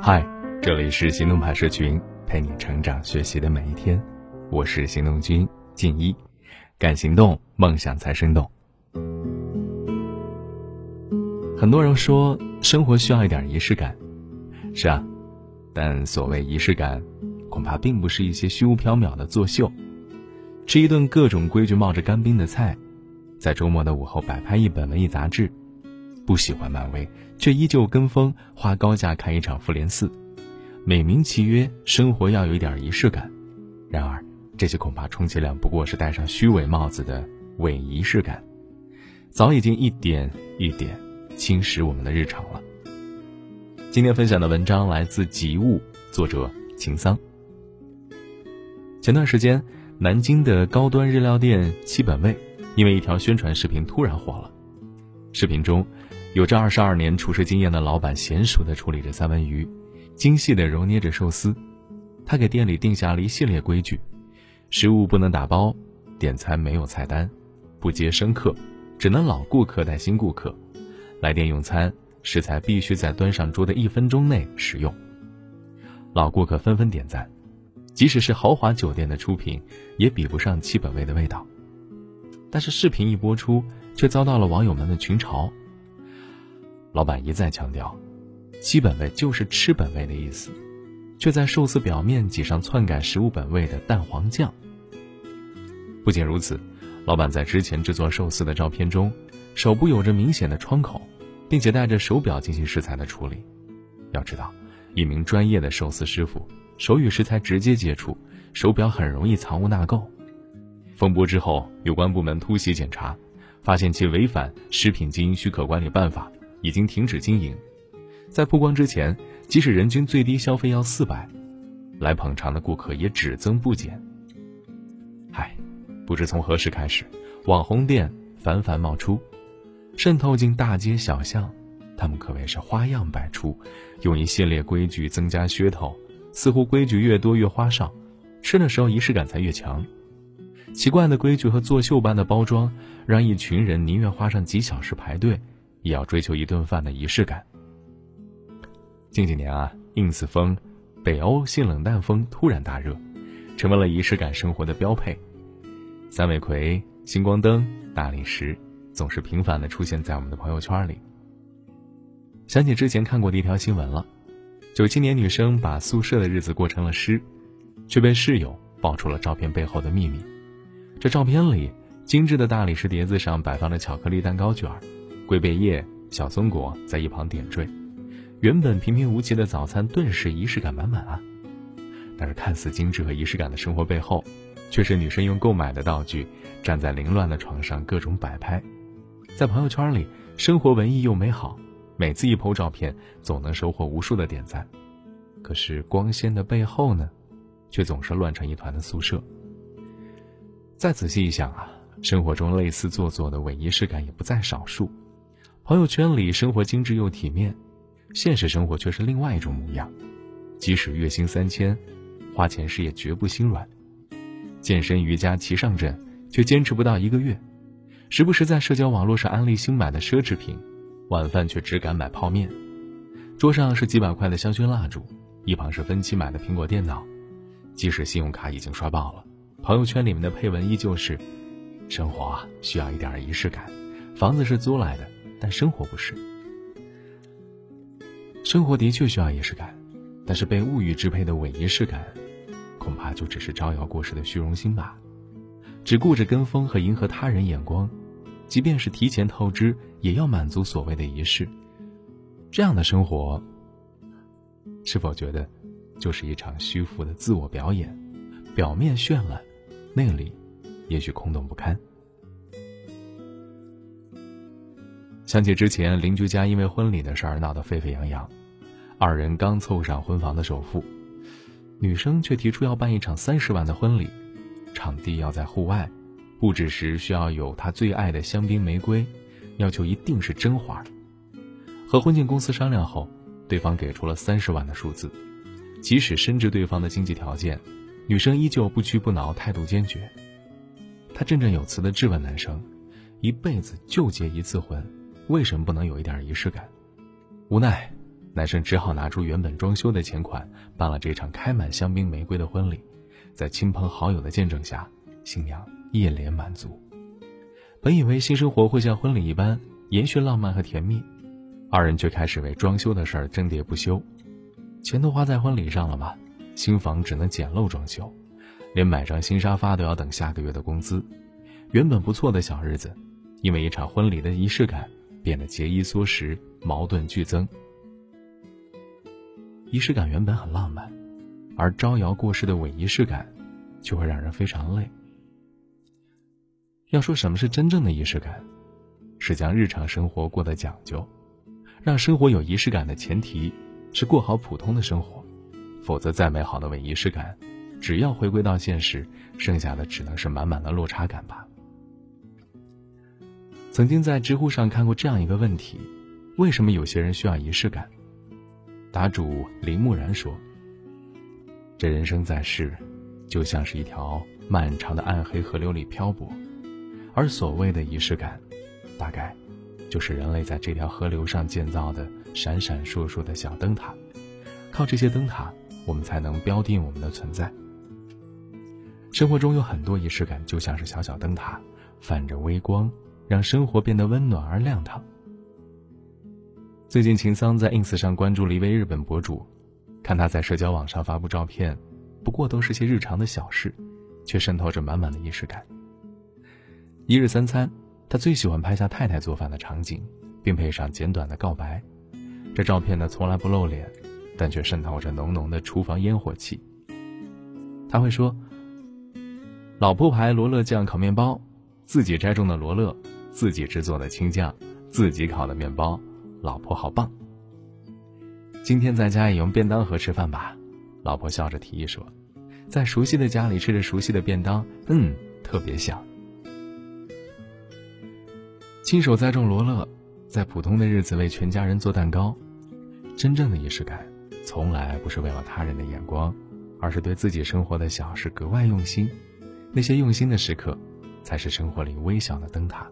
嗨，这里是行动派社群，陪你成长学习的每一天。我是行动君静一，敢行动，梦想才生动。很多人说生活需要一点仪式感，是啊，但所谓仪式感，恐怕并不是一些虚无缥缈的作秀，吃一顿各种规矩冒着干冰的菜，在周末的午后摆拍一本文艺杂志。不喜欢漫威，却依旧跟风花高价看一场复联四，美名其曰生活要有一点仪式感。然而，这些恐怕充其量不过是戴上虚伪帽子的伪仪式感，早已经一点一点侵蚀我们的日常了。今天分享的文章来自极物，作者秦桑。前段时间，南京的高端日料店七本味，因为一条宣传视频突然火了。视频中。有着二十二年厨师经验的老板娴熟地处理着三文鱼，精细地揉捏着寿司。他给店里定下了一系列规矩：食物不能打包，点餐没有菜单，不接生客，只能老顾客带新顾客。来店用餐，食材必须在端上桌的一分钟内食用。老顾客纷纷点赞，即使是豪华酒店的出品，也比不上七本味的味道。但是视频一播出，却遭到了网友们的群嘲。老板一再强调，“基本味”就是吃本味的意思，却在寿司表面挤上篡改食物本味的蛋黄酱。不仅如此，老板在之前制作寿司的照片中，手部有着明显的创口，并且带着手表进行食材的处理。要知道，一名专业的寿司师傅手与食材直接接触，手表很容易藏污纳垢。风波之后，有关部门突袭检查，发现其违反《食品经营许可管理办法》。已经停止经营，在曝光之前，即使人均最低消费要四百，来捧场的顾客也只增不减。唉，不知从何时开始，网红店繁繁冒出，渗透进大街小巷，他们可谓是花样百出，用一系列规矩增加噱头，似乎规矩越多越花哨，吃的时候仪式感才越强。奇怪的规矩和作秀般的包装，让一群人宁愿花上几小时排队。也要追求一顿饭的仪式感。近几年啊，ins 风、北欧性冷淡风突然大热，成为了仪式感生活的标配。三尾葵、星光灯、大理石，总是频繁的出现在我们的朋友圈里。想起之前看过的一条新闻了：九七年女生把宿舍的日子过成了诗，却被室友爆出了照片背后的秘密。这照片里，精致的大理石碟子上摆放着巧克力蛋糕卷儿。龟背叶、小松果在一旁点缀，原本平平无奇的早餐顿时仪式感满满啊！但是看似精致和仪式感的生活背后，却是女生用购买的道具站在凌乱的床上各种摆拍，在朋友圈里生活文艺又美好，每次一 PO 照片总能收获无数的点赞。可是光鲜的背后呢，却总是乱成一团的宿舍。再仔细一想啊，生活中类似做作的伪仪式感也不在少数。朋友圈里生活精致又体面，现实生活却是另外一种模样。即使月薪三千，花钱时也绝不心软。健身瑜伽齐上阵，却坚持不到一个月。时不时在社交网络上安利新买的奢侈品，晚饭却只敢买泡面。桌上是几百块的香薰蜡烛，一旁是分期买的苹果电脑。即使信用卡已经刷爆了，朋友圈里面的配文依旧是：生活啊需要一点仪式感，房子是租来的。但生活不是，生活的确需要仪式感，但是被物欲支配的伪仪式感，恐怕就只是招摇过市的虚荣心吧。只顾着跟风和迎合他人眼光，即便是提前透支，也要满足所谓的仪式。这样的生活，是否觉得就是一场虚浮的自我表演？表面绚烂，内里也许空洞不堪。想起之前邻居家因为婚礼的事儿闹得沸沸扬扬，二人刚凑上婚房的首付，女生却提出要办一场三十万的婚礼，场地要在户外，布置时需要有她最爱的香槟玫瑰，要求一定是真花。和婚庆公司商量后，对方给出了三十万的数字，即使深知对方的经济条件，女生依旧不屈不挠，态度坚决。她振振有词地质问男生：“一辈子就结一次婚。”为什么不能有一点仪式感？无奈，男生只好拿出原本装修的钱款，办了这场开满香槟玫瑰的婚礼。在亲朋好友的见证下，新娘一脸满足。本以为新生活会像婚礼一般延续浪漫和甜蜜，二人却开始为装修的事儿争喋不休。钱都花在婚礼上了吗？新房只能简陋装修，连买张新沙发都要等下个月的工资。原本不错的小日子，因为一场婚礼的仪式感，变得节衣缩食，矛盾剧增。仪式感原本很浪漫。而招摇过市的伪仪式感，就会让人非常累。要说什么是真正的仪式感，是将日常生活过得讲究，让生活有仪式感的前提是过好普通的生活，否则再美好的伪仪式感，只要回归到现实，剩下的只能是满满的落差感吧。曾经在知乎上看过这样一个问题：为什么有些人需要仪式感？答主林木然说。这人生在世，就像是一条漫长的暗黑河流里漂泊，而所谓的仪式感，大概就是人类在这条河流上建造的闪闪烁烁的小灯塔。靠这些灯塔，我们才能标定我们的存在。生活中有很多仪式感，就像是小小灯塔，泛着微光，让生活变得温暖而亮堂。最近，秦桑在 ins 上关注了一位日本博主。看他在社交网上发布照片，不过都是些日常的小事，却渗透着满满的仪式感。一日三餐，他最喜欢拍下太太做饭的场景，并配上简短的告白。这照片呢，从来不露脸，但却渗透着浓浓的厨房烟火气。他会说：“老婆牌罗勒酱烤面包，自己摘种的罗勒，自己制作的青酱，自己烤的面包，老婆好棒。”今天在家也用便当盒吃饭吧，老婆笑着提议说：“在熟悉的家里吃着熟悉的便当，嗯，特别香。”亲手栽种罗勒，在普通的日子为全家人做蛋糕，真正的仪式感，从来不是为了他人的眼光，而是对自己生活的小事格外用心。那些用心的时刻，才是生活里微小的灯塔，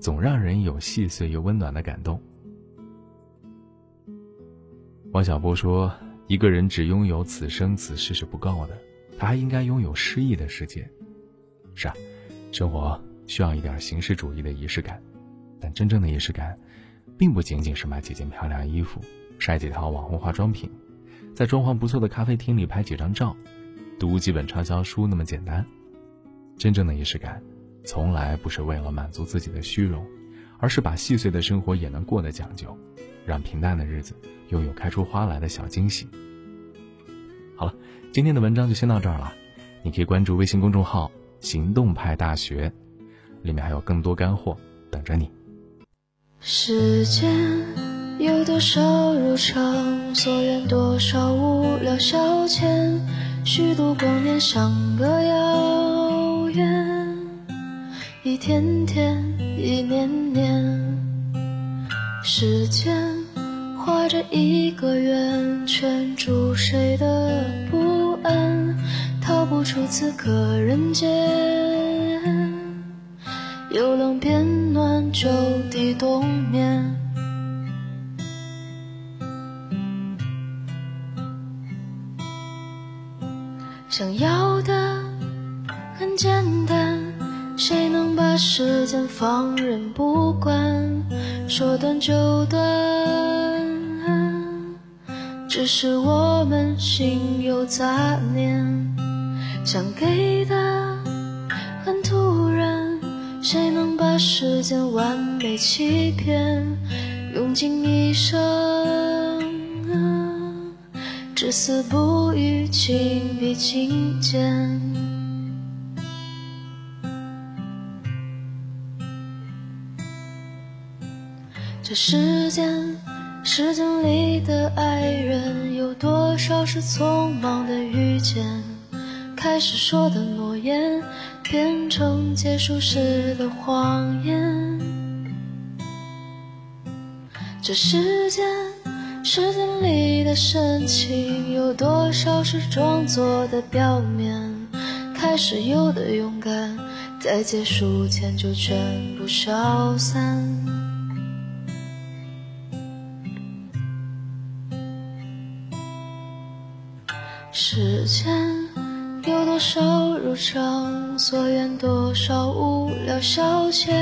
总让人有细碎又温暖的感动。王小波说：“一个人只拥有此生此世是不够的，他还应该拥有诗意的世界。”是啊，生活需要一点形式主义的仪式感，但真正的仪式感，并不仅仅是买几件漂亮衣服、晒几套网红化妆品，在装潢不错的咖啡厅里拍几张照、读几本畅销书那么简单。真正的仪式感，从来不是为了满足自己的虚荣，而是把细碎的生活也能过得讲究。让平淡的日子拥有开出花来的小惊喜。好了，今天的文章就先到这儿了。你可以关注微信公众号“行动派大学”，里面还有更多干货等着你。时间有多少如常，所愿多少无聊消遣，虚度光年像个遥远，一天天，一年年。时间画着一个圆圈，住谁的不安，逃不出此刻人间。由冷变暖，就地冬眠。想要的，谁能把时间放任不管？说断就断，只是我们心有杂念。想给的很突然，谁能把时间完美欺骗？用尽一生，至死不渝，情比金坚。这世间，时间里的爱人有多少是匆忙的遇见？开始说的诺言，变成结束时的谎言。这世间，时间里的深情有多少是装作的表面？开始有的勇敢，在结束前就全部消散。时间有多少如常，所愿多少无聊消遣。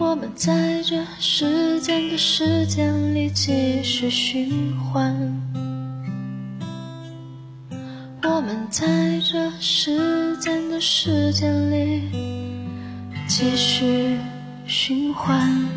我们在这时间的时间里继续循环。我们在这时间的时间里继续循环。